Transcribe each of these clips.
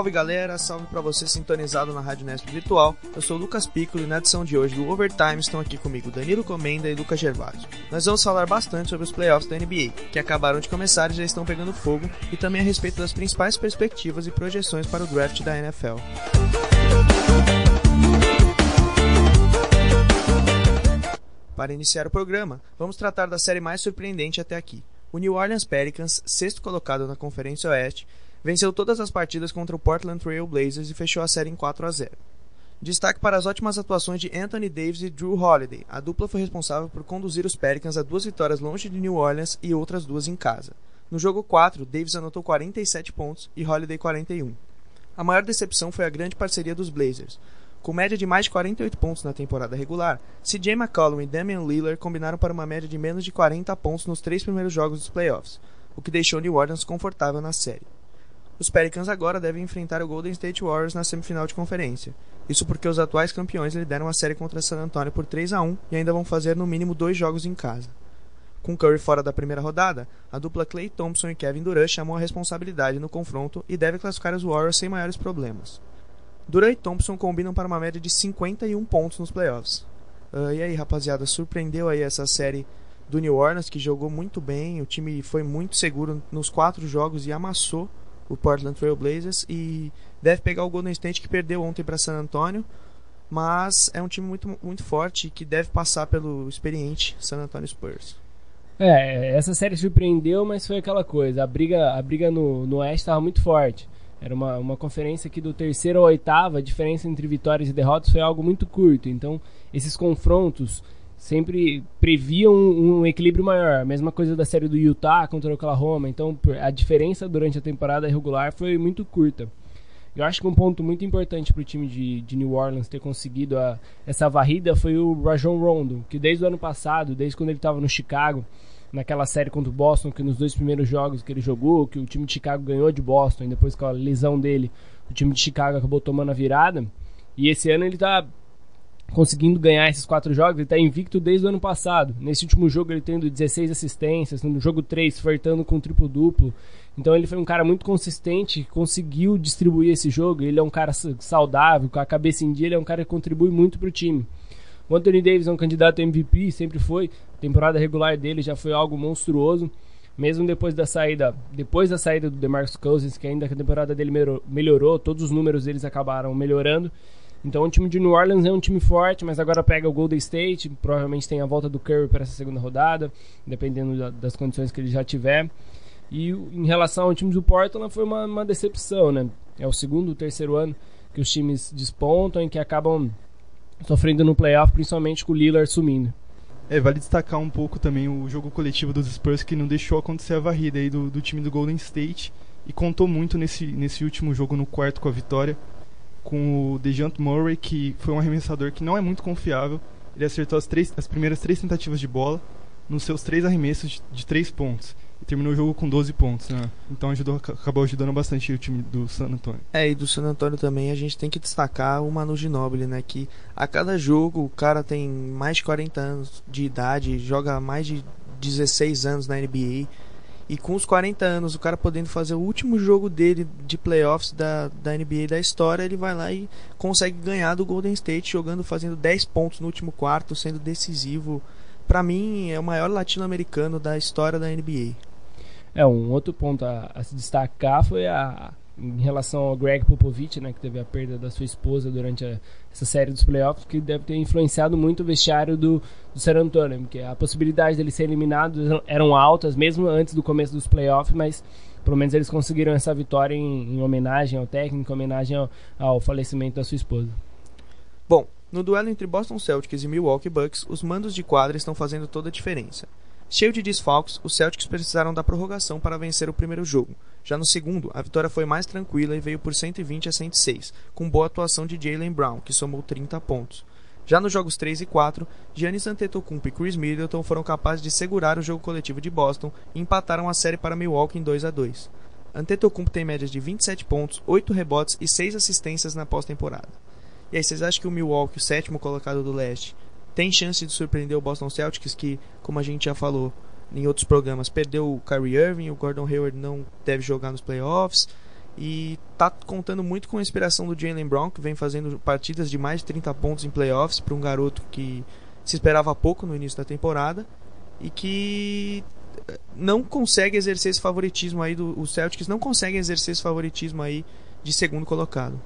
Salve galera, salve para você sintonizado na Rádio Nesp Virtual. Eu sou Lucas Piccolo e na edição de hoje do Overtime estão aqui comigo Danilo Comenda e Lucas Gervásio. Nós vamos falar bastante sobre os playoffs da NBA, que acabaram de começar e já estão pegando fogo, e também a respeito das principais perspectivas e projeções para o draft da NFL. Para iniciar o programa, vamos tratar da série mais surpreendente até aqui. O New Orleans Pelicans, sexto colocado na Conferência Oeste, venceu todas as partidas contra o Portland Trail Blazers e fechou a série em 4 a 0. Destaque para as ótimas atuações de Anthony Davis e Drew Holiday. A dupla foi responsável por conduzir os Pelicans a duas vitórias longe de New Orleans e outras duas em casa. No jogo 4, Davis anotou 47 pontos e Holiday 41. A maior decepção foi a grande parceria dos Blazers. Com média de mais de 48 pontos na temporada regular, CJ McCollum e Damian Lillard combinaram para uma média de menos de 40 pontos nos três primeiros jogos dos playoffs, o que deixou New Orleans confortável na série. Os Pelicans agora devem enfrentar o Golden State Warriors na semifinal de conferência. Isso porque os atuais campeões lideram a série contra San Antonio por 3 a 1 e ainda vão fazer no mínimo dois jogos em casa. Com Curry fora da primeira rodada, a dupla Clay Thompson e Kevin Durant chamou a responsabilidade no confronto e deve classificar os Warriors sem maiores problemas. Durant e Thompson combinam para uma média de 51 pontos nos playoffs. Uh, e aí, rapaziada, surpreendeu aí essa série do New Orleans, que jogou muito bem, o time foi muito seguro nos quatro jogos e amassou o Portland Trail Blazers e deve pegar o Golden State que perdeu ontem para San Antonio, mas é um time muito, muito forte que deve passar pelo experiente San Antonio Spurs. É, essa série surpreendeu, mas foi aquela coisa, a briga, a briga no, no Oeste estava muito forte. Era uma, uma conferência que do terceiro ao oitavo, a diferença entre vitórias e derrotas foi algo muito curto. Então, esses confrontos sempre previam um, um, equilíbrio maior. A mesma coisa da série do Utah contra o Oklahoma. Então a diferença durante a temporada regular foi muito curta. Eu acho que um ponto muito importante para o time de, de, New Orleans ter conseguido a, essa varrida foi o Rajon Rondo, que desde o ano passado, desde quando ele estava no Chicago, naquela série contra o Boston, que nos dois primeiros jogos que ele jogou, que o time de Chicago ganhou de Boston, e depois com a lesão dele, o time de Chicago acabou tomando a virada. E esse ano ele está conseguindo ganhar esses quatro jogos, ele está invicto desde o ano passado. Nesse último jogo ele tendo 16 assistências, no jogo 3 flertando com triplo-duplo. Então ele foi um cara muito consistente, conseguiu distribuir esse jogo. Ele é um cara saudável, com a cabeça em dia, ele é um cara que contribui muito para o time. O Anthony Davis é um candidato a MVP, sempre foi. A temporada regular dele já foi algo monstruoso. Mesmo depois da saída, depois da saída do DeMarcus Cousins, que ainda a temporada dele melhorou, todos os números deles acabaram melhorando. Então o time de New Orleans é um time forte, mas agora pega o Golden State, provavelmente tem a volta do Curry para essa segunda rodada, dependendo da, das condições que ele já tiver. E em relação ao time do Portland foi uma, uma decepção, né? É o segundo, terceiro ano que os times despontam e que acabam sofrendo no playoff, principalmente com o Lillard sumindo. É, vale destacar um pouco também o jogo coletivo dos Spurs que não deixou acontecer a varrida aí do, do time do Golden State e contou muito nesse, nesse último jogo no quarto com a vitória com o DeJounte Murray, que foi um arremessador que não é muito confiável. Ele acertou as, três, as primeiras três tentativas de bola nos seus três arremessos de, de três pontos. E terminou o jogo com 12 pontos, né? Então ajudou, acabou ajudando bastante o time do San Antonio. É, e do San Antonio também a gente tem que destacar o Manu Ginobili, né? Que a cada jogo o cara tem mais de 40 anos de idade, joga mais de 16 anos na NBA e com os 40 anos, o cara podendo fazer o último jogo dele de playoffs da, da NBA da história, ele vai lá e consegue ganhar do Golden State jogando, fazendo 10 pontos no último quarto, sendo decisivo. Para mim, é o maior latino-americano da história da NBA. É, um outro ponto a, a se destacar foi a, em relação ao Greg Popovich, né, que teve a perda da sua esposa durante a, essa série dos playoffs, que deve ter influenciado muito o vestiário do, do San Antonio, porque a possibilidade dele ser eliminado eram altas, mesmo antes do começo dos playoffs, mas pelo menos eles conseguiram essa vitória em, em homenagem ao técnico, em homenagem ao, ao falecimento da sua esposa. Bom, no duelo entre Boston Celtics e Milwaukee Bucks, os mandos de quadra estão fazendo toda a diferença. Cheio de desfalques, os Celtics precisaram da prorrogação para vencer o primeiro jogo. Já no segundo, a vitória foi mais tranquila e veio por 120 a 106, com boa atuação de Jalen Brown, que somou 30 pontos. Já nos jogos 3 e 4, Giannis Antetokounmpo e Chris Middleton foram capazes de segurar o jogo coletivo de Boston e empataram a série para Milwaukee em 2 a 2. Antetokounmpo tem médias de 27 pontos, 8 rebotes e 6 assistências na pós-temporada. E aí, vocês acham que o Milwaukee, o sétimo colocado do leste, tem chance de surpreender o Boston Celtics, que, como a gente já falou em outros programas, perdeu o Kyrie Irving, o Gordon Hayward não deve jogar nos playoffs, e tá contando muito com a inspiração do Jalen Brown, que vem fazendo partidas de mais de 30 pontos em playoffs para um garoto que se esperava pouco no início da temporada e que eh, não consegue exercer esse favoritismo aí do Celtics não conseguem exercer esse favoritismo aí de segundo colocado.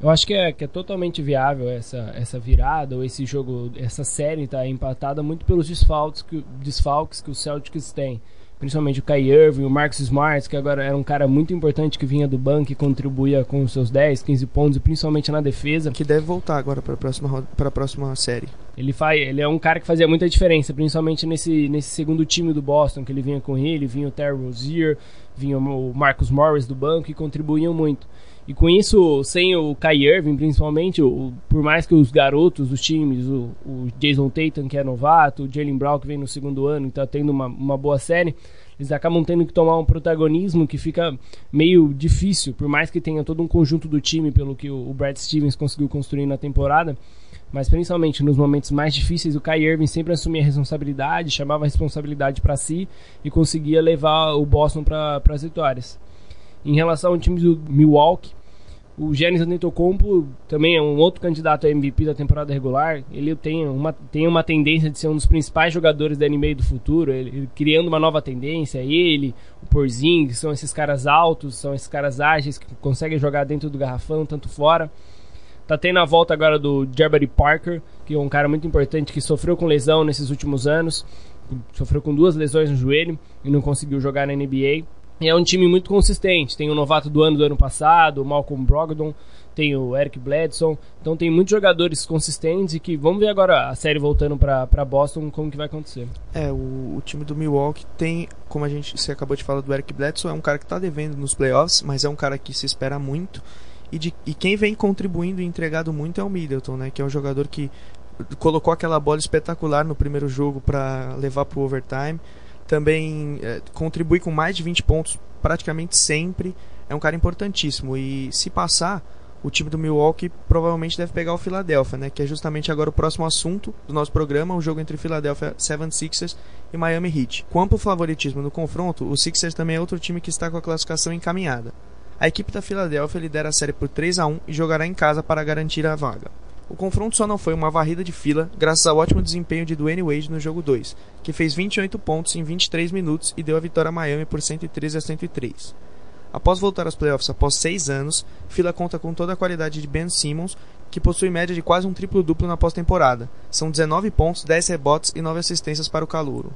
Eu acho que é, que é totalmente viável essa, essa virada ou esse jogo, essa série tá empatada muito pelos desfalques que, desfalques que os Celtics têm. Principalmente o Kai Irving, o Marcus Smart, que agora era um cara muito importante que vinha do banco e contribuía com os seus 10, 15 pontos, principalmente na defesa. Que deve voltar agora para a próxima, pra próxima série. Ele, faz, ele é um cara que fazia muita diferença, principalmente nesse, nesse segundo time do Boston, que ele vinha com ele, vinha o Terry Rozier, vinha o Marcus Morris do banco e contribuíam muito. E com isso, sem o Kai Irving, principalmente, o, por mais que os garotos dos times, o, o Jason Tatum, que é novato, o Jalen Brown, que vem no segundo ano e está tendo uma, uma boa série, eles acabam tendo que tomar um protagonismo que fica meio difícil, por mais que tenha todo um conjunto do time, pelo que o, o Brad Stevens conseguiu construir na temporada. Mas principalmente nos momentos mais difíceis, o Kai Irving sempre assumia a responsabilidade, chamava a responsabilidade para si e conseguia levar o Boston para as vitórias. Em relação ao time do Milwaukee, o Giannis Antetokounmpo também é um outro candidato a MVP da temporada regular. Ele tem uma, tem uma tendência de ser um dos principais jogadores da NBA do futuro, ele, ele criando uma nova tendência. Ele, o Porzingis, são esses caras altos, são esses caras ágeis que conseguem jogar dentro do garrafão, tanto fora. Tá tendo a volta agora do Jabari Parker, que é um cara muito importante que sofreu com lesão nesses últimos anos. Sofreu com duas lesões no joelho e não conseguiu jogar na NBA é um time muito consistente. Tem o novato do ano do ano passado, o Malcolm Brogdon, tem o Eric Bledson. Então tem muitos jogadores consistentes e que vamos ver agora a série voltando para Boston como que vai acontecer. É, o, o, time do Milwaukee tem, como a gente você acabou de falar do Eric Bledson, é um cara que está devendo nos playoffs, mas é um cara que se espera muito. E, de, e quem vem contribuindo e entregado muito é o Middleton, né, que é um jogador que colocou aquela bola espetacular no primeiro jogo para levar para o overtime também é, contribui com mais de 20 pontos praticamente sempre. É um cara importantíssimo. E se passar, o time do Milwaukee provavelmente deve pegar o Philadelphia, né? Que é justamente agora o próximo assunto do nosso programa, o jogo entre Philadelphia 76ers e Miami Heat. Com favoritismo no confronto, o Sixers também é outro time que está com a classificação encaminhada. A equipe da Philadelphia lidera a série por 3 a 1 e jogará em casa para garantir a vaga. O confronto só não foi uma varrida de fila graças ao ótimo desempenho de Dwayne Wade no jogo 2, que fez 28 pontos em 23 minutos e deu a vitória a Miami por 113 a 103. Após voltar aos playoffs após 6 anos, Fila conta com toda a qualidade de Ben Simmons, que possui média de quase um triplo-duplo na pós-temporada. São 19 pontos, 10 rebotes e 9 assistências para o calouro.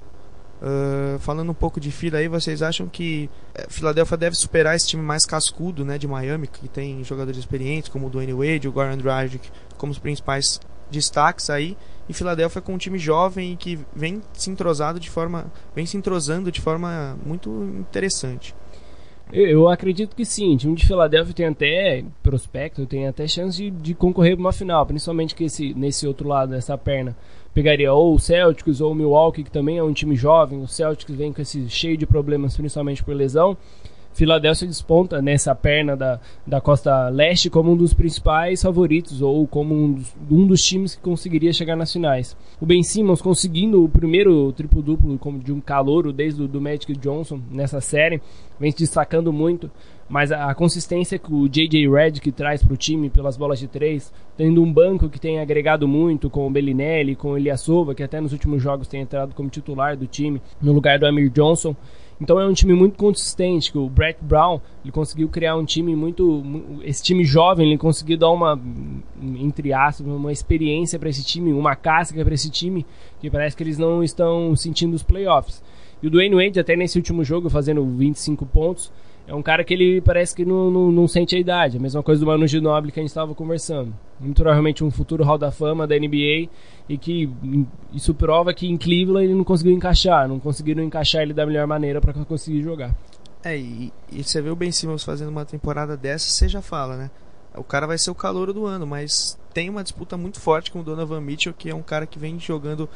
Uh, falando um pouco de fila aí, vocês acham que uh, Philadelphia deve superar esse time mais cascudo né, de Miami, que tem jogadores experientes como o Dwayne Wade, o Goran Dragic, como os principais destaques aí, e Philadelphia com um time jovem que vem se entrosado de forma, vem se entrosando de forma muito interessante. Eu acredito que sim. O time de Filadélfia tem até prospecto, tem até chance de, de concorrer para uma final, principalmente que esse, nesse outro lado dessa perna pegaria ou o Celtics ou o Milwaukee, que também é um time jovem. O Celtics vem com esse cheio de problemas, principalmente por lesão. Filadélfia desponta nessa perna da, da costa leste como um dos principais favoritos ou como um dos, um dos times que conseguiria chegar nas finais. O Ben Simmons conseguindo o primeiro triplo-duplo de um calouro desde o do Magic Johnson nessa série, vem se destacando muito mas a, a consistência que o J.J. Redick traz para o time pelas bolas de três, tendo um banco que tem agregado muito com o Bellinelli, com o Eliasova, que até nos últimos jogos tem entrado como titular do time, no lugar do Amir Johnson. Então é um time muito consistente, o Brett Brown ele conseguiu criar um time muito. Esse time jovem, ele conseguiu dar uma, entre aspas, uma experiência para esse time, uma casca para esse time, que parece que eles não estão sentindo os playoffs. E o Dwayne Wade, até nesse último jogo, fazendo 25 pontos, é um cara que ele parece que não, não, não sente a idade. A mesma coisa do Manu Ginobili que a gente estava conversando. Muito provavelmente um futuro Hall da Fama da NBA e que isso prova que em Cleveland ele não conseguiu encaixar, não conseguiram encaixar ele da melhor maneira para conseguir jogar. É, e, e, você vê o Ben Simmons fazendo uma temporada dessa, você já fala, né? O cara vai ser o calor do ano, mas tem uma disputa muito forte com o Donovan Mitchell, que é um cara que vem jogando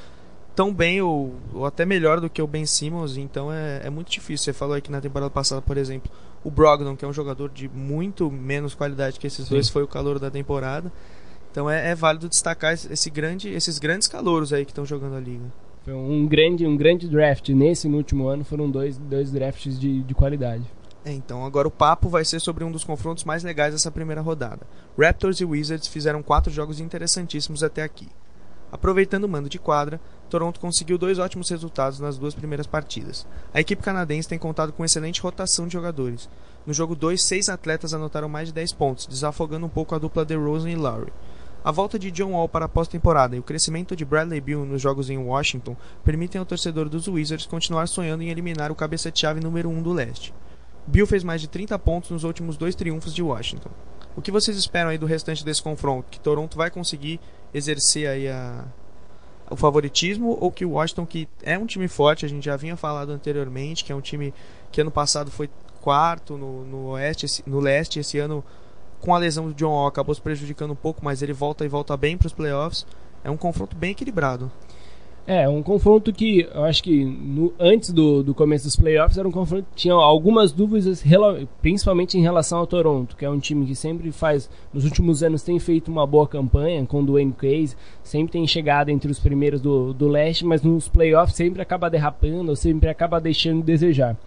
tão bem ou, ou até melhor do que o Ben Simmons, então é, é muito difícil. Você falou aqui na temporada passada, por exemplo, o Brogdon, que é um jogador de muito menos qualidade que esses Sim. dois, foi o calor da temporada. Então é, é válido destacar esse grande, esses grandes calouros aí que estão jogando a liga. Foi um grande, um grande draft. Nesse no último ano foram dois, dois drafts de, de qualidade. É, então agora o papo vai ser sobre um dos confrontos mais legais dessa primeira rodada. Raptors e Wizards fizeram quatro jogos interessantíssimos até aqui. Aproveitando o mando de quadra, Toronto conseguiu dois ótimos resultados nas duas primeiras partidas. A equipe canadense tem contado com excelente rotação de jogadores. No jogo 2, seis atletas anotaram mais de 10 pontos, desafogando um pouco a dupla DeRozan e Lowry. A volta de John Wall para a pós-temporada e o crescimento de Bradley Beal nos jogos em Washington permitem ao torcedor dos Wizards continuar sonhando em eliminar o cabeça-chave número 1 um do leste. Bill fez mais de 30 pontos nos últimos dois triunfos de Washington. O que vocês esperam aí do restante desse confronto? Que Toronto vai conseguir exercer aí a, o favoritismo ou que o Washington, que é um time forte, a gente já vinha falado anteriormente, que é um time que ano passado foi quarto no, no, oeste, no leste, esse ano com a lesão do John Wall acabou se prejudicando um pouco, mas ele volta e volta bem para os playoffs. É um confronto bem equilibrado. É, um confronto que eu acho que no, antes do, do começo dos playoffs era um confronto que tinha algumas dúvidas, principalmente em relação ao Toronto, que é um time que sempre faz, nos últimos anos tem feito uma boa campanha com o Dwayne Case, sempre tem chegado entre os primeiros do, do leste, mas nos playoffs sempre acaba derrapando, ou sempre acaba deixando de desejar.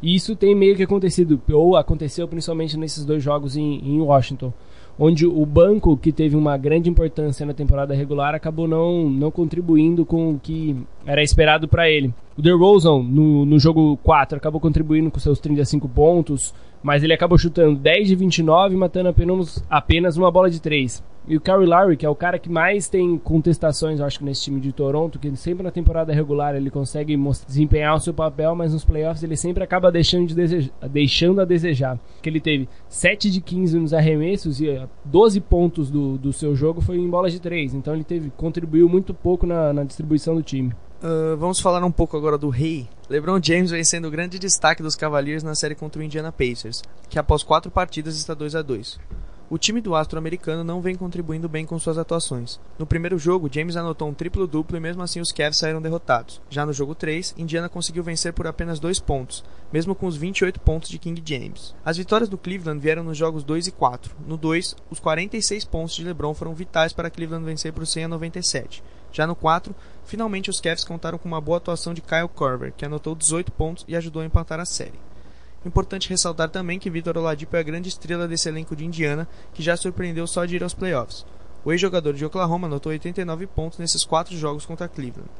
E isso tem meio que acontecido, ou aconteceu principalmente nesses dois jogos em, em Washington, onde o banco, que teve uma grande importância na temporada regular, acabou não, não contribuindo com o que era esperado para ele. O DeRozan, no, no jogo 4, acabou contribuindo com seus 35 pontos, mas ele acabou chutando 10 de 29 matando apenas, apenas uma bola de 3. E o Kyle Lowry, que é o cara que mais tem contestações, eu acho que nesse time de Toronto, que sempre na temporada regular ele consegue desempenhar o seu papel, mas nos playoffs ele sempre acaba deixando, de deixando a desejar. Que ele teve 7 de 15 nos arremessos e 12 pontos do, do seu jogo foi em bolas de 3. Então ele teve contribuiu muito pouco na, na distribuição do time. Uh, vamos falar um pouco agora do rei. LeBron James vem sendo o grande destaque dos Cavaliers na série contra o Indiana Pacers, que após quatro partidas está 2 a 2 o time do astro americano não vem contribuindo bem com suas atuações. No primeiro jogo, James anotou um triplo-duplo e mesmo assim os Cavs saíram derrotados. Já no jogo 3, Indiana conseguiu vencer por apenas dois pontos, mesmo com os 28 pontos de King James. As vitórias do Cleveland vieram nos jogos 2 e 4. No 2, os 46 pontos de LeBron foram vitais para Cleveland vencer por 100 a 97. Já no 4, finalmente os Cavs contaram com uma boa atuação de Kyle Korver, que anotou 18 pontos e ajudou a empatar a série. Importante ressaltar também que Vitor Oladipo é a grande estrela desse elenco de Indiana, que já surpreendeu só de ir aos playoffs. O ex-jogador de Oklahoma anotou 89 pontos nesses quatro jogos contra Cleveland.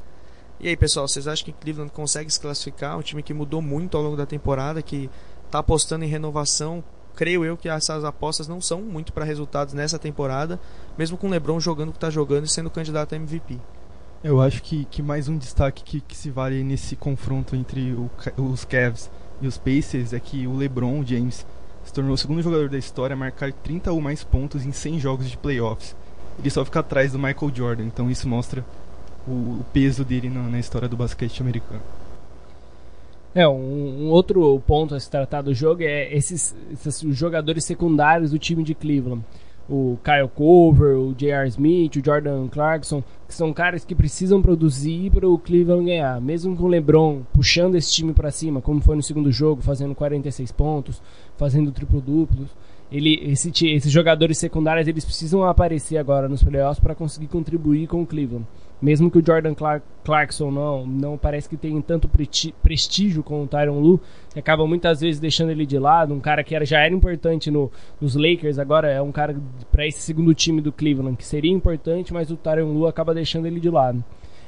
E aí, pessoal, vocês acham que Cleveland consegue se classificar? Um time que mudou muito ao longo da temporada, que está apostando em renovação. Creio eu que essas apostas não são muito para resultados nessa temporada, mesmo com o LeBron jogando o que está jogando e sendo candidato a MVP. Eu acho que, que mais um destaque que, que se vale nesse confronto entre o, os Cavs e os Pacers é que o LeBron James se tornou o segundo jogador da história a marcar 30 ou mais pontos em 100 jogos de playoffs. Ele só fica atrás do Michael Jordan, então isso mostra o, o peso dele na, na, história do basquete americano. É, um, um, outro ponto a se tratar do jogo é esses, esses jogadores secundários do time de Cleveland o Kyle Cover, o J.R. Smith, o Jordan Clarkson, que são caras que precisam produzir para o Cleveland ganhar. Mesmo com o LeBron puxando esse time para cima, como foi no segundo jogo, fazendo 46 pontos, fazendo triplo-duplos, ele, esse, esses jogadores secundários eles precisam aparecer agora nos playoffs para conseguir contribuir com o Cleveland. Mesmo que o Jordan Clark, Clarkson não, não parece que tenha tanto prestígio com o Tyron Lu, que acaba muitas vezes deixando ele de lado. Um cara que era, já era importante no, nos Lakers, agora é um cara para esse segundo time do Cleveland, que seria importante, mas o Tyron Lu acaba deixando ele de lado.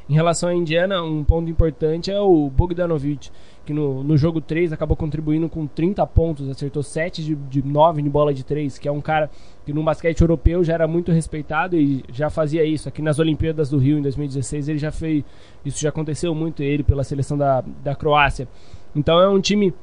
Em relação à Indiana, um ponto importante é o Bogdanovic, que no, no jogo 3 acabou contribuindo com 30 pontos, acertou 7 de, de 9 de bola de 3, que é um cara que no basquete europeu já era muito respeitado e já fazia isso. Aqui nas Olimpíadas do Rio em 2016 ele já fez, isso já aconteceu muito ele pela seleção da, da Croácia. Então é um time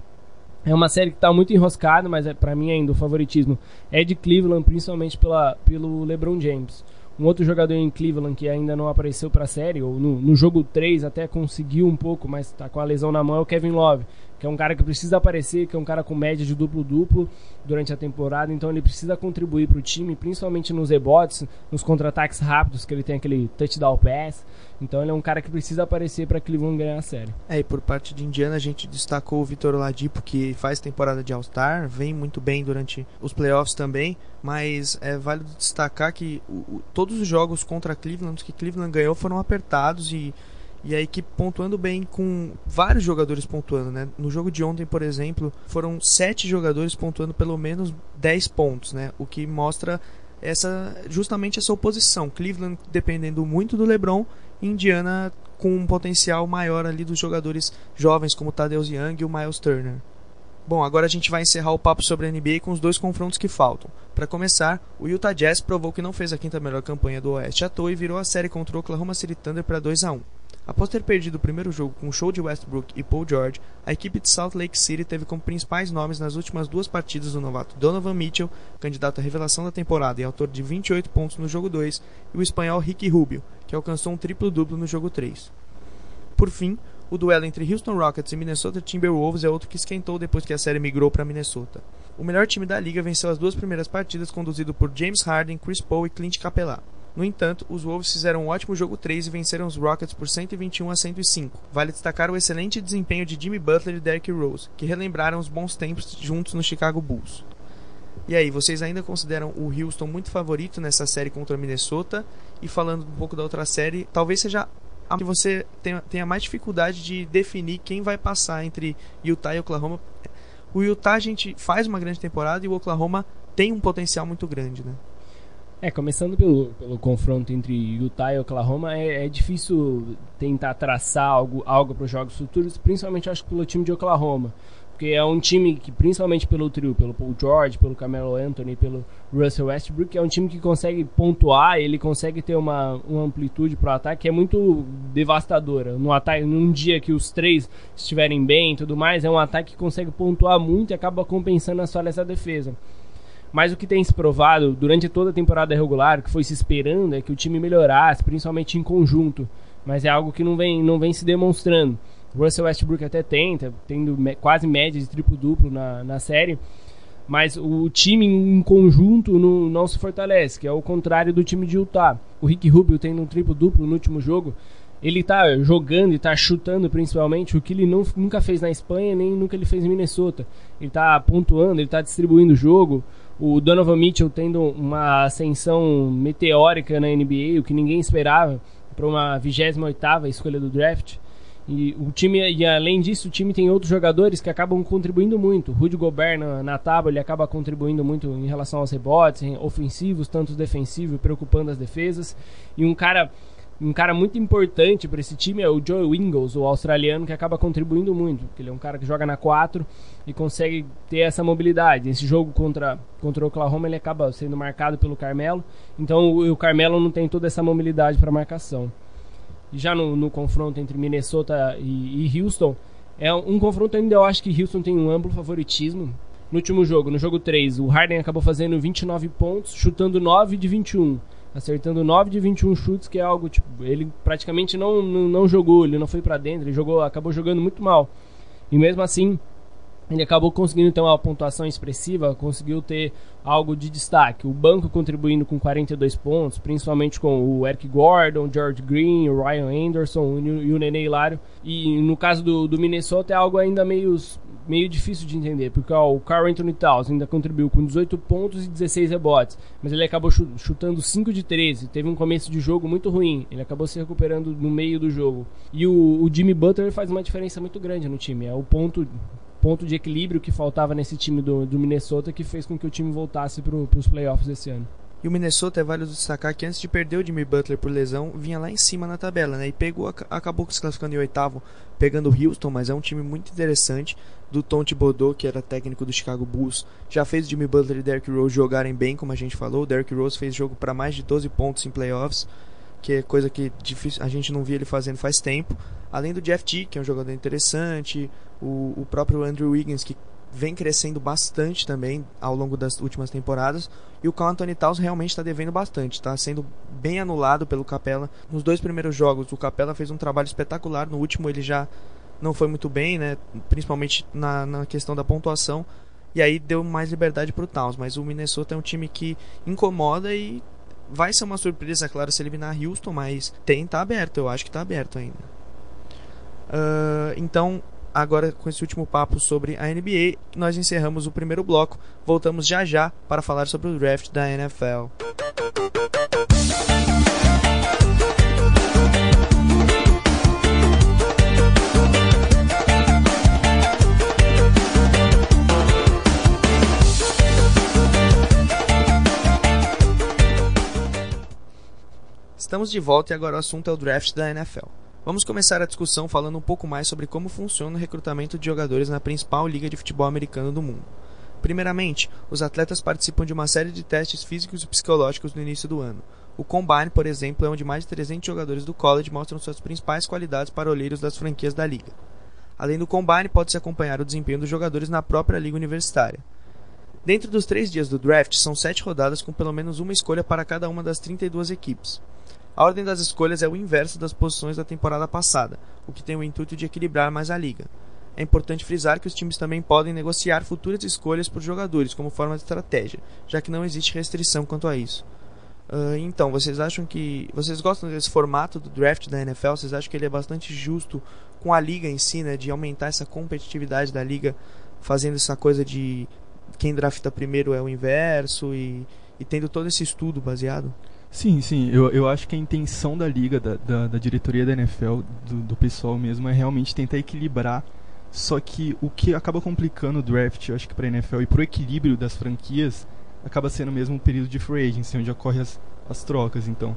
é uma série que está muito enroscada, mas é para mim ainda o favoritismo é de Cleveland, principalmente pela, pelo LeBron James. Um outro jogador em Cleveland que ainda não apareceu para a série, ou no, no, jogo 3 até conseguiu um pouco, mas está com a lesão na mão, é o Kevin Love, que é um cara que precisa aparecer, que é um cara com média de duplo-duplo durante a temporada, então ele precisa contribuir para o time, principalmente nos rebotes, nos contra-ataques rápidos, que ele tem aquele touchdown pass. Então ele é um cara que precisa aparecer para Cleveland ganhar a série. É, e por parte de Indiana a gente destacou o Vitor Oladipo, que faz temporada de All-Star, vem muito bem durante os playoffs também, mas é válido destacar que o, o, todos os jogos contra Cleveland que Cleveland ganhou foram apertados e e a equipe pontuando bem com vários jogadores pontuando, né? No jogo de ontem, por exemplo, foram sete jogadores pontuando pelo menos 10 pontos, né? O que mostra essa justamente essa oposição. Cleveland dependendo muito do LeBron Indiana com um potencial maior ali dos jogadores jovens como Tadeusz Young e o Miles Turner. Bom, agora a gente vai encerrar o papo sobre a NBA com os dois confrontos que faltam. Para começar, o Utah Jazz provou que não fez a quinta melhor campanha do Oeste à toa e virou a série contra o Oklahoma City Thunder para 2 a 1. Após ter perdido o primeiro jogo com o show de Westbrook e Paul George, a equipe de Salt Lake City teve como principais nomes nas últimas duas partidas o novato Donovan Mitchell, candidato à revelação da temporada e autor de 28 pontos no jogo 2, e o espanhol Ricky Rubio, que alcançou um triplo-duplo no jogo 3. Por fim, o duelo entre Houston Rockets e Minnesota Timberwolves é outro que esquentou depois que a série migrou para Minnesota. O melhor time da liga venceu as duas primeiras partidas conduzido por James Harden, Chris Paul e Clint Capela. No entanto, os Wolves fizeram um ótimo jogo 3 e venceram os Rockets por 121 a 105. Vale destacar o excelente desempenho de Jimmy Butler e Derrick Rose, que relembraram os bons tempos juntos no Chicago Bulls. E aí, vocês ainda consideram o Houston muito favorito nessa série contra Minnesota? E falando um pouco da outra série, talvez seja a que você tenha, mais dificuldade de definir quem vai passar entre Utah e Oklahoma. O Utah a gente faz uma grande temporada e o Oklahoma tem um potencial muito grande, né? É, começando pelo, pelo confronto entre Utah e Oklahoma, é, é difícil tentar traçar algo, algo para os jogos futuros, principalmente acho que pelo time de Oklahoma. Porque é um time que, principalmente pelo trio, pelo Paul George, pelo Camelo Anthony, pelo Russell Westbrook, é um time que consegue pontuar, ele consegue ter uma, uma amplitude para o ataque que é muito devastadora. No ataque, num dia que os três estiverem bem e tudo mais, é um ataque que consegue pontuar muito e acaba compensando as falhas da defesa. Mas o que tem se provado durante toda a temporada regular, que foi se esperando, é que o time melhorasse, principalmente em conjunto. Mas é algo que não vem, não vem se demonstrando. O Russell Westbrook até tenta, tendo quase média de triplo-duplo na, na série. Mas o time em conjunto não, não se fortalece, que é o contrário do time de Utah. O Rick Rubio tendo um triplo-duplo no último jogo, ele tá jogando e tá chutando principalmente, o que ele não, nunca fez na Espanha, nem nunca ele fez em Minnesota. Ele tá pontuando, ele tá distribuindo o jogo o Donovan Mitchell tendo uma ascensão meteórica na NBA, o que ninguém esperava, para uma 28ª escolha do draft. E o time, e além disso, o time tem outros jogadores que acabam contribuindo muito. Rudy Gobert na, na tábua, ele acaba contribuindo muito em relação aos rebotes, ofensivos, tanto defensivos, preocupando as defesas. E um cara um cara muito importante para esse time é o Joe Ingles, o australiano, que acaba contribuindo muito, porque ele é um cara que joga na 4 e consegue ter essa mobilidade. Esse jogo contra, contra o Oklahoma ele acaba sendo marcado pelo Carmelo, então o, o Carmelo não tem toda essa mobilidade para marcação. E já no, no, confronto entre Minnesota e, e Houston, é um, um confronto ainda eu acho que Houston tem um amplo favoritismo. No último jogo, no jogo 3, o Harden acabou fazendo 29 pontos, chutando 9 de 21 acertando 9 de 21 chutes, que é algo tipo, ele praticamente não, não, jogou, ele não foi para dentro, ele jogou, acabou jogando muito mal. E mesmo assim, ele acabou conseguindo ter uma pontuação expressiva, conseguiu ter algo de destaque. O banco contribuindo com 42 pontos, principalmente com o Eric Gordon, George Green, o Ryan Anderson e o Nene Hilário. E no caso do, do Minnesota é algo ainda meio meio difícil de entender, porque ó, o Carl Anthony Towns ainda contribuiu com 18 pontos e 16 rebotes, mas ele acabou chutando 5 de 13, teve um começo de jogo muito ruim, ele acabou se recuperando no meio do jogo. E o, o Jimmy Butler faz uma diferença muito grande no time, é o ponto ponto de equilíbrio que faltava nesse time do, do Minnesota que fez com que o time voltasse para os playoffs esse ano. E o Minnesota é válido destacar que antes de perder o Jimmy Butler por lesão, vinha lá em cima na tabela, né? E pegou, acabou se classificando em oitavo, pegando o Houston, mas é um time muito interessante do Tom Thibodeau, que era técnico do Chicago Bulls. Já fez o Jimmy Butler e Derrick Rose jogarem bem, como a gente falou. O Derrick Rose fez jogo para mais de 12 pontos em playoffs, que é coisa que difícil, a gente não via ele fazendo faz tempo. Além do Jeff T, que é um jogador interessante, o, o próprio Andrew Wiggins, que vem crescendo bastante também ao longo das últimas temporadas. E o Carl Anthony Towns realmente está devendo bastante, está sendo bem anulado pelo Capela. Nos dois primeiros jogos, o Capela fez um trabalho espetacular. No último, ele já não foi muito bem, né? Principalmente na, na questão da pontuação. E aí deu mais liberdade para o Towns. Mas o Minnesota é um time que incomoda e vai ser uma surpresa, claro, se eliminar Houston, mas tem, tá aberto, eu acho que tá aberto ainda. Uh, então, agora com esse último papo sobre a NBA, nós encerramos o primeiro bloco. Voltamos já já para falar sobre o draft da NFL. Estamos de volta e agora o assunto é o draft da NFL. Vamos começar a discussão falando um pouco mais sobre como funciona o recrutamento de jogadores na principal liga de futebol americano do mundo. Primeiramente, os atletas participam de uma série de testes físicos e psicológicos no início do ano. O Combine, por exemplo, é onde mais de 300 jogadores do college mostram suas principais qualidades para olheiros das franquias da liga. Além do Combine, pode-se acompanhar o desempenho dos jogadores na própria liga universitária. Dentro dos três dias do draft, são sete rodadas com pelo menos uma escolha para cada uma das 32 equipes. A ordem das escolhas é o inverso das posições da temporada passada, o que tem o intuito de equilibrar mais a liga. É importante frisar que os times também podem negociar futuras escolhas por jogadores como forma de estratégia, já que não existe restrição quanto a isso. Uh, então, vocês acham que. Vocês gostam desse formato do draft da NFL? Vocês acham que ele é bastante justo com a liga em si, né? De aumentar essa competitividade da liga, fazendo essa coisa de quem drafta primeiro é o inverso e, e tendo todo esse estudo baseado? Sim, sim. Eu, eu acho que a intenção da liga, da, da, da diretoria da NFL, do, do, pessoal mesmo, é realmente tentar equilibrar. Só que o que acaba complicando o draft, eu acho que para a NFL e para o equilíbrio das franquias, acaba sendo mesmo um período de free agency, onde ocorrem as, as trocas. Então,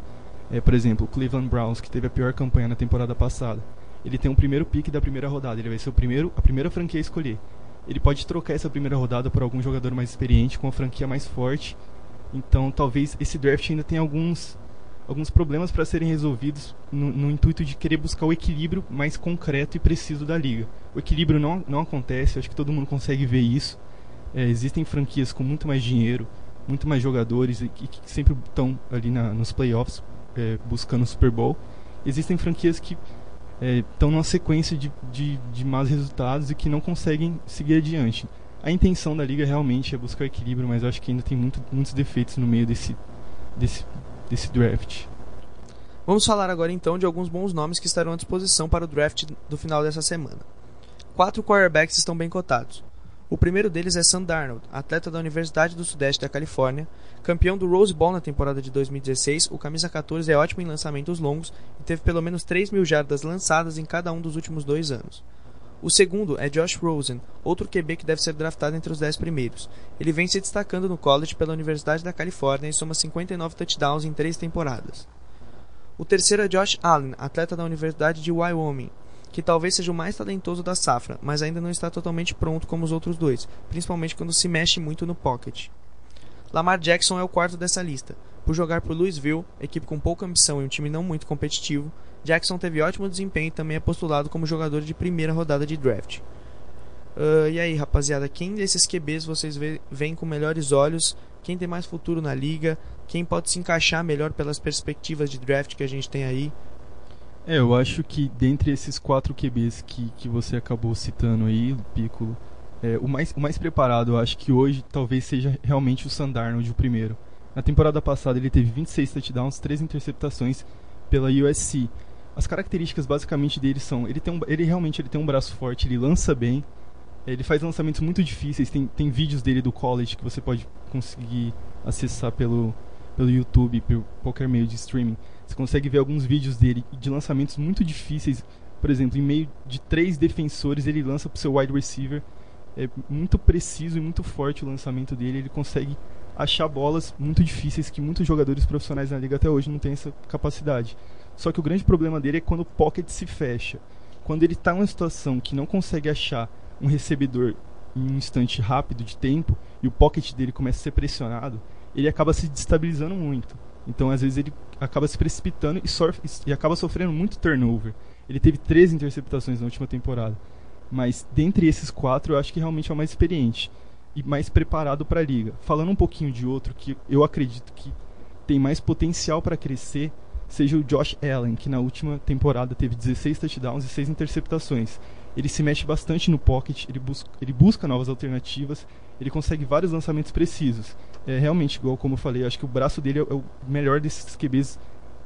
é, por exemplo, o Cleveland Browns, que teve a pior campanha na temporada passada, ele tem um primeiro pick da primeira rodada, ele vai ser o primeiro, a primeira franquia a escolher. Ele pode trocar essa primeira rodada por algum jogador mais experiente, com uma franquia mais forte, então, talvez esse draft ainda tenha alguns, alguns problemas para serem resolvidos no, no, intuito de querer buscar o equilíbrio mais concreto e preciso da liga. O equilíbrio não, não acontece, acho que todo mundo consegue ver isso. É, existem franquias com muito mais dinheiro, muito mais jogadores e que, que sempre estão ali na, nos playoffs é, buscando o Super Bowl. Existem franquias que estão é, numa sequência de, de, de maus resultados e que não conseguem seguir adiante a intenção da liga realmente é buscar equilíbrio, mas acho que ainda tem muito, muitos defeitos no meio desse, desse, desse draft. Vamos falar agora então de alguns bons nomes que estarão à disposição para o draft do final dessa semana. Quatro quarterbacks estão bem cotados. O primeiro deles é Sam Darnold, atleta da Universidade do Sudeste da Califórnia, campeão do Rose Bowl na temporada de 2016. O camisa 14 é ótimo em lançamentos longos e teve pelo menos 3 mil jardas lançadas em cada um dos últimos dois anos. O segundo é Josh Rosen, outro QB que deve ser draftado entre os 10 primeiros. Ele vem se destacando no college pela Universidade da Califórnia e soma 59 touchdowns em três temporadas. O terceiro é Josh Allen, atleta da Universidade de Wyoming, que talvez seja o mais talentoso da safra, mas ainda não está totalmente pronto como os outros dois, principalmente quando se mexe muito no pocket. Lamar Jackson é o quarto dessa lista. Por jogar por Louisville, equipe com pouca ambição e um time não muito competitivo, Jackson teve ótimo desempenho e também é postulado como jogador de primeira rodada de draft. Uh, e aí, rapaziada, quem desses QBs vocês veem com melhores olhos? Quem tem mais futuro na liga? Quem pode se encaixar melhor pelas perspectivas de draft que a gente tem aí? É, eu acho que dentre esses quatro QBs que, que você acabou citando aí, Piccolo, é, o, mais, o mais preparado, eu acho que hoje talvez seja realmente o Sandarnold, o primeiro. Na temporada passada ele teve 26 touchdowns, 3 interceptações pela USC. As características basicamente dele são, ele tem um, ele realmente ele tem um braço forte, ele lança bem, ele faz lançamentos muito difíceis, tem, tem vídeos dele do college que você pode conseguir acessar pelo, pelo YouTube, por qualquer meio de streaming. Você consegue ver alguns vídeos dele de lançamentos muito difíceis. Por exemplo, em meio de três defensores, ele lança para o seu wide receiver. É muito preciso e muito forte o lançamento dele. Ele consegue achar bolas muito difíceis que muitos jogadores profissionais na liga até hoje não têm essa capacidade. Só que o grande problema dele é quando o pocket se fecha. Quando ele está em uma situação que não consegue achar um recebedor em um instante rápido de tempo e o pocket dele começa a ser pressionado, ele acaba se destabilizando muito. Então, às vezes, ele acaba se precipitando e, surf, e acaba sofrendo muito turnover. Ele teve 13 interceptações na última temporada. Mas, dentre esses quatro, eu acho que realmente é o mais experiente e mais preparado para a liga. Falando um pouquinho de outro que eu acredito que tem mais potencial para crescer, seja o Josh Allen, que na última temporada teve 16 touchdowns e 6 interceptações. Ele se mexe bastante no pocket, ele ele busca novas alternativas, ele consegue vários lançamentos precisos. É realmente, igual como eu falei, acho que o braço dele é, o melhor desses QBs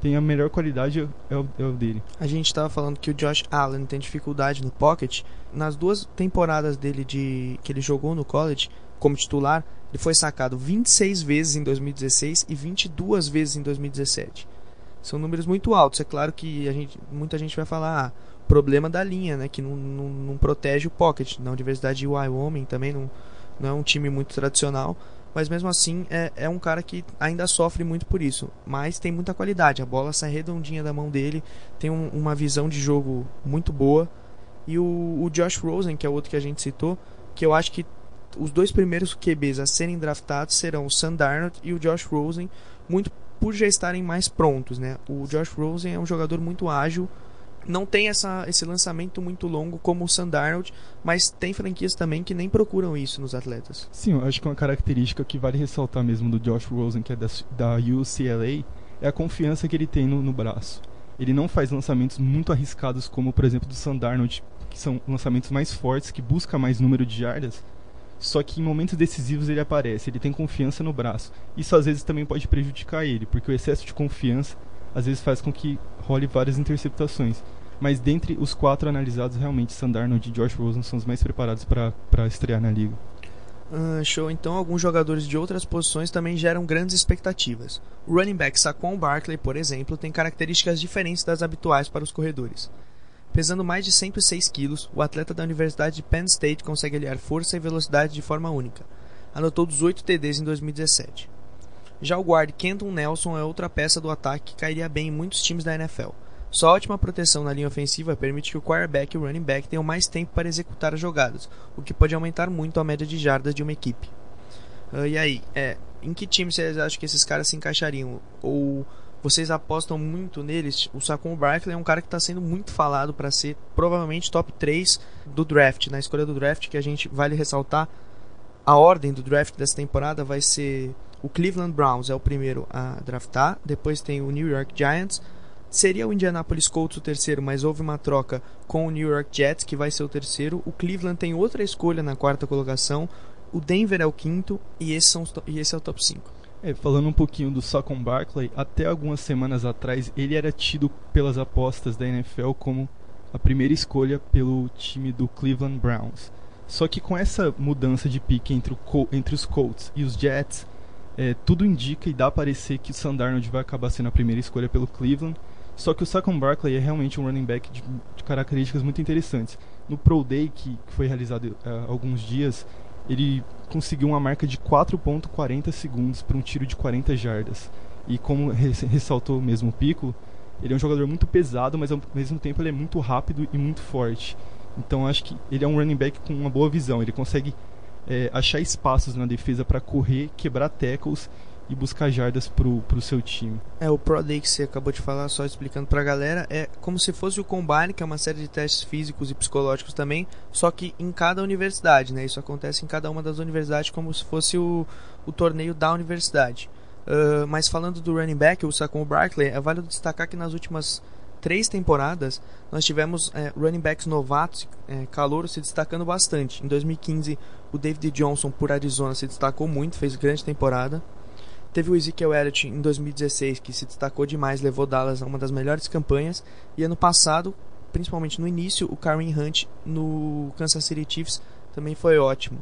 tem a melhor qualidade é o, é o dele. A gente estava falando que o Josh Allen tem dificuldade no pocket. Nas duas temporadas dele de que ele jogou no college como titular, ele foi sacado 26 vezes em 2016 e 22 vezes em 2017. São números muito altos. É claro que a gente, muita gente vai falar ah, problema da linha, né, que não, não, não protege o pocket. Na Universidade de Wyoming também não, não é um time muito tradicional mas mesmo assim é, é um cara que ainda sofre muito por isso. Mas tem muita qualidade, a bola sai redondinha da mão dele, tem um, uma visão de jogo muito boa. E o, o, Josh Rosen, que é outro que a gente citou, que eu acho que os dois primeiros QBs a serem draftados serão o Sam Darnold e o Josh Rosen, muito por já estarem mais prontos. Né? O Josh Rosen é um jogador muito ágil, não tem essa, esse lançamento muito longo como o Sandarnold, mas tem franquias também que nem procuram isso nos atletas. Sim, eu acho que uma característica que vale ressaltar mesmo do Josh Rosen, que é da, da UCLA, é a confiança que ele tem no, no braço. Ele não faz lançamentos muito arriscados como, por exemplo, do Sandarnold, que são lançamentos mais fortes, que busca mais número de jardas, só que em momentos decisivos ele aparece, ele tem confiança no braço. Isso às vezes também pode prejudicar ele, porque o excesso de confiança às vezes faz com que role várias interceptações. Mas dentre os quatro analisados, realmente Sandarnold e Josh Rosen são os mais preparados para estrear na liga. Uh, show, então alguns jogadores de outras posições também geram grandes expectativas. O running back Saquon Barkley, por exemplo, tem características diferentes das habituais para os corredores. Pesando mais de 106 quilos, o atleta da Universidade de Penn State consegue aliar força e velocidade de forma única. Anotou 18 TDs em 2017. Já o guard Kenton Nelson é outra peça do ataque que cairia bem em muitos times da NFL. Sua ótima proteção na linha ofensiva permite que o quarterback e o running back tenham mais tempo para executar as jogadas, o que pode aumentar muito a média de jardas de uma equipe. Uh, e aí, é, em que time vocês acham que esses caras se encaixariam? Ou vocês apostam muito neles? O Saquon Barkley é um cara que está sendo muito falado para ser provavelmente top 3 do draft, na escolha do draft, que a gente vale ressaltar. A ordem do draft dessa temporada vai ser o Cleveland Browns é o primeiro a draftar, depois tem o New York Giants, Seria o Indianapolis Colts o terceiro, mas houve uma troca com o New York Jets, que vai ser o terceiro. O Cleveland tem outra escolha na quarta colocação. O Denver é o quinto e esse, são, e esse é o top 5. É, falando um pouquinho do Saquon Barkley, até algumas semanas atrás ele era tido pelas apostas da NFL como a primeira escolha pelo time do Cleveland Browns. Só que com essa mudança de pique entre, entre os Colts e os Jets, é, tudo indica e dá a parecer que o Sandarnold vai acabar sendo a primeira escolha pelo Cleveland só que o Saquon Barkley é realmente um running back de, de características muito interessantes. No Pro Day, que, que foi realizado há uh, alguns dias, ele conseguiu uma marca de 4.40 segundos para um tiro de 40 jardas. E como ressaltou mesmo o Pico, ele é um jogador muito pesado, mas ao mesmo tempo ele é muito rápido e muito forte. Então acho que ele é um running back com uma boa visão. Ele consegue é, achar espaços na defesa para correr, quebrar tackles e buscar jardas pro, pro seu time. É, o Pro Day que você acabou de falar, só explicando pra galera, é como se fosse o Combine, que é uma série de testes físicos e psicológicos também, só que em cada universidade, né? Isso acontece em cada uma das universidades como se fosse o, o torneio da universidade. Uh, mas falando do running back, o Saquon Barkley, é válido destacar que nas últimas três temporadas nós tivemos é, running backs novatos, é, calouros se destacando bastante. Em 2015, o David Johnson por Arizona se destacou muito, fez grande temporada. Teve o Ezekiel Elliott em 2016, que se destacou demais, levou Dallas a uma das melhores campanhas. E ano passado, principalmente no início, o Kareem Hunt no Kansas City Chiefs também foi ótimo.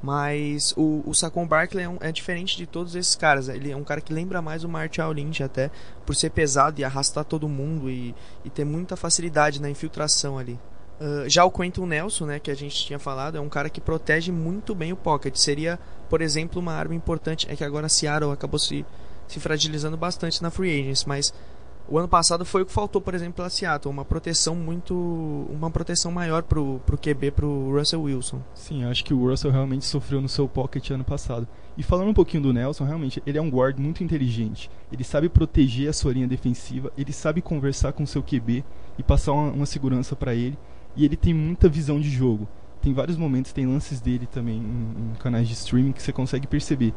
Mas o, o Saquon Barkley é, um, é, diferente de todos esses caras. Ele é um cara que lembra mais o Marshall Lynch até, por ser pesado e arrastar todo mundo e, e ter muita facilidade na infiltração ali. Uh, já o Quentin Nelson, né, que a gente tinha falado, é um cara que protege muito bem o pocket. Seria, por exemplo, uma arma importante. É que agora a Seattle acabou se, se fragilizando bastante na free agents, mas o ano passado foi o que faltou, por exemplo, para Seattle, uma proteção muito, uma proteção maior pro pro QB, pro Russell Wilson. Sim, acho que o Russell realmente sofreu no seu pocket ano passado. E falando um pouquinho do Nelson, realmente ele é um guard muito inteligente. Ele sabe proteger a sua linha defensiva, ele sabe conversar com seu QB e passar uma, uma segurança para ele e ele tem muita visão de jogo. Tem vários momentos, tem lances dele também em, em canais de streaming que você consegue perceber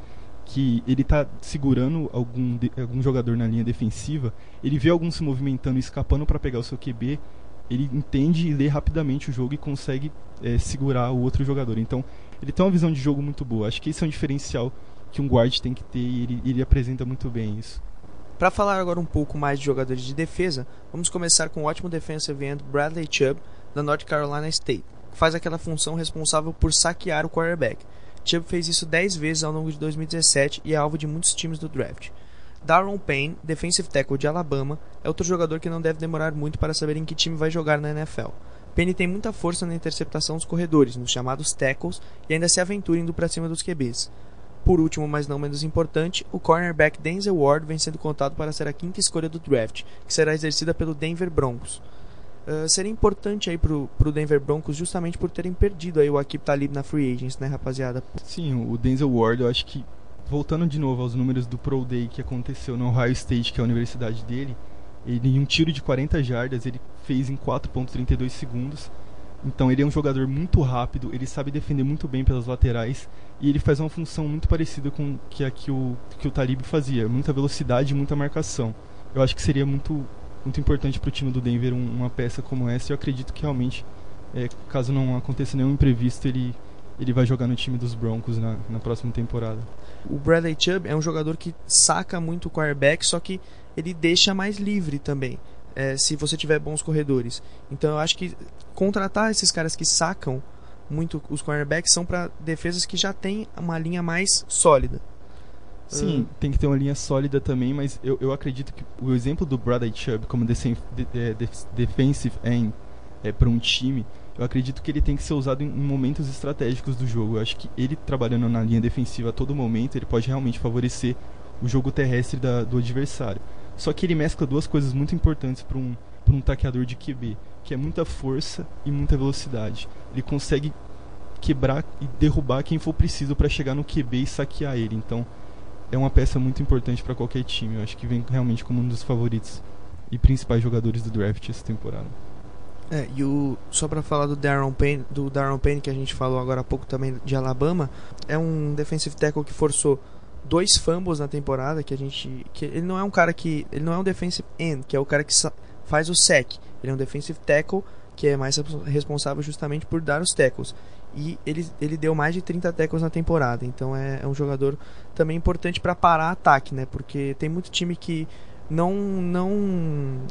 que ele está segurando algum, de, algum jogador na linha defensiva, ele vê algum se movimentando escapando para pegar o seu QB, ele entende e lê rapidamente o jogo e consegue é, segurar o outro jogador. Então, ele tem uma visão de jogo muito boa. Acho que esse é um diferencial que um guard tem que ter e ele, ele apresenta muito bem isso. Para falar agora um pouco mais de jogadores de defesa, vamos começar com o ótimo defensive end Bradley Chubb, da North Carolina State, que faz aquela função responsável por saquear o quarterback. Chubb fez isso 10 vezes ao longo de 2017 e é alvo de muitos times do draft. Darron Payne, defensive tackle de Alabama, é outro jogador que não deve demorar muito para saber em que time vai jogar na NFL. Payne tem muita força na interceptação dos corredores, nos chamados tackles, e ainda se aventura indo para cima dos QBs. Por último, mas não menos importante, o cornerback Denzel Ward vem sendo contado para ser a quinta escolha do draft, que será exercida pelo Denver Broncos. Uh, seria importante aí pro, pro Denver Broncos justamente por terem perdido aí o Akib Talib na free agents, né, rapaziada? Sim, o Denzel Ward, eu acho que voltando de novo aos números do Pro Day que aconteceu no Ohio State, que é a universidade dele, ele em um tiro de 40 jardas, ele fez em 4.32 segundos. Então ele é um jogador muito rápido, ele sabe defender muito bem pelas laterais e ele faz uma função muito parecida com que a que o, que o Talib fazia, muita velocidade e muita marcação. Eu acho que seria muito, muito importante para o time do Denver um, uma peça como essa eu acredito que realmente, é, caso não aconteça nenhum imprevisto, ele, ele vai jogar no time dos Broncos na, na próxima temporada. O Bradley Chubb é um jogador que saca muito o quarterback, só que ele deixa mais livre também é, se você tiver bons corredores. Então eu acho que contratar esses caras que sacam muito os cornerbacks são para defesas que já têm uma linha mais sólida. Sim, uh, tem que ter uma linha sólida também, mas eu, eu acredito que o exemplo do Bradley Chubb como é, defensive end é, para um time, eu acredito que ele tem que ser usado em, em momentos estratégicos do jogo. Eu acho que ele trabalhando na linha defensiva a todo momento, ele pode realmente favorecer o jogo terrestre da, do adversário. Só que ele mescla duas coisas muito importantes para um, um taqueador de QB, que é muita força e muita velocidade. Ele consegue quebrar e derrubar quem for preciso para chegar no QB e saquear ele. Então, é uma peça muito importante para qualquer time. Eu acho que vem realmente como um dos favoritos e principais jogadores do draft essa temporada. É, e o, só para falar do Darren Payne, do Darren Payne que a gente falou agora há pouco também de Alabama, é um defensive tackle que forçou dois fumbles na temporada que a gente que ele não é um cara que ele não é um defensive end, que é o cara que faz o sec. Ele é um defensive tackle que é mais responsável justamente por dar os tackles. E ele, ele deu mais de 30 tackles na temporada, então é, é um jogador também importante para parar ataque, né? Porque tem muito time que não não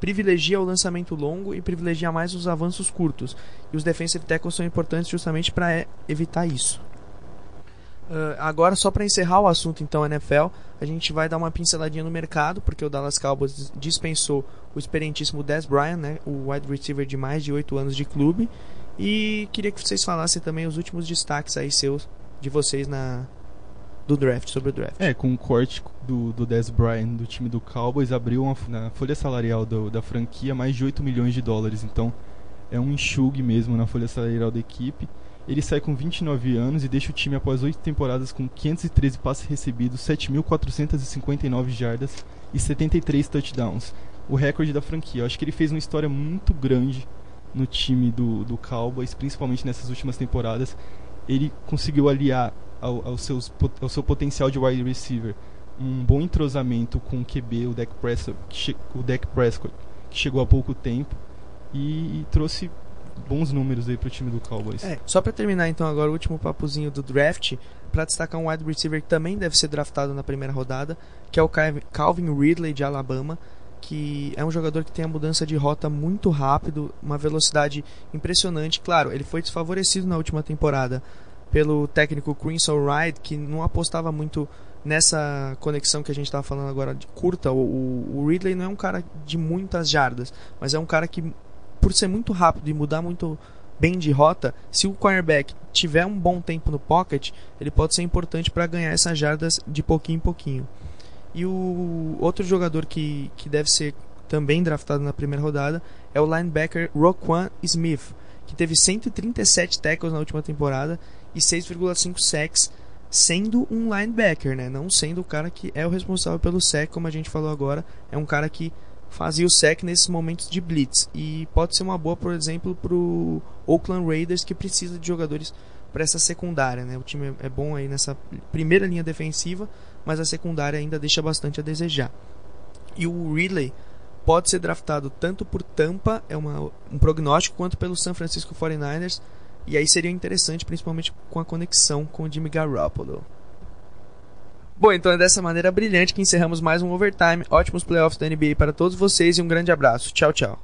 privilegia o lançamento longo e privilegia mais os avanços curtos. E os defensive tackles são importantes justamente para é, evitar isso. Uh, agora, só para encerrar o assunto, então, NFL, a gente vai dar uma pinceladinha no mercado, porque o Dallas Cowboys dispensou o experientíssimo Dez Bryant, né, o wide receiver de mais de 8 anos de clube. E queria que vocês falassem também os últimos destaques aí seus, de vocês na do draft, sobre o draft. É, com o corte do, do Dez Bryant do time do Cowboys, abriu uma, na folha salarial do, da franquia mais de 8 milhões de dólares. Então, é um enxugue mesmo na folha salarial da equipe. Ele sai com 29 anos e deixa o time após 8 temporadas com 513 passes recebidos, 7.459 jardas e 73 touchdowns. O recorde da franquia. Eu acho que ele fez uma história muito grande no time do, do Cowboys, principalmente nessas últimas temporadas. Ele conseguiu aliar ao, ao, seus, ao seu potencial de wide receiver um bom entrosamento com o QB, o Dak Prescott, o Dak Prescott, que chegou há pouco tempo, e, e trouxe bons números aí pro time do Cowboys. É, só para terminar então agora o último papozinho do draft, para destacar um wide receiver que também deve ser draftado na primeira rodada, que é o Calvin Ridley de Alabama, que é um jogador que tem a mudança de rota muito rápido, uma velocidade impressionante. Claro, ele foi desfavorecido na última temporada pelo técnico Crimson Ride, que não apostava muito nessa conexão que a gente estava falando agora de curta. O, o Ridley não é um cara de muitas jardas, mas é um cara que por ser muito rápido e mudar muito bem de rota, se o cornerback tiver um bom tempo no pocket, ele pode ser importante para ganhar essas jardas de pouquinho em pouquinho. E o outro jogador que, que deve ser também draftado na primeira rodada é o linebacker Roquan Smith, que teve 137 tackles na última temporada e 6,5 sacks, sendo um linebacker, né? não sendo o cara que é o responsável pelo sack, como a gente falou agora, é um cara que fazia o sec nesses momentos de blitz. E pode ser uma boa, por exemplo, para o Oakland Raiders que precisa de jogadores para essa secundária. Né? O time é bom aí nessa primeira linha defensiva, mas a secundária ainda deixa bastante a desejar. E o Ridley, pode ser draftado tanto por Tampa, é uma, um prognóstico, quanto pelo San Francisco 49ers. E aí seria interessante, principalmente com a conexão com o Jimmy Garoppolo. Bom, então é dessa maneira brilhante que encerramos mais um Overtime. Ótimos playoffs da NBA para todos vocês e um grande abraço. Tchau, tchau.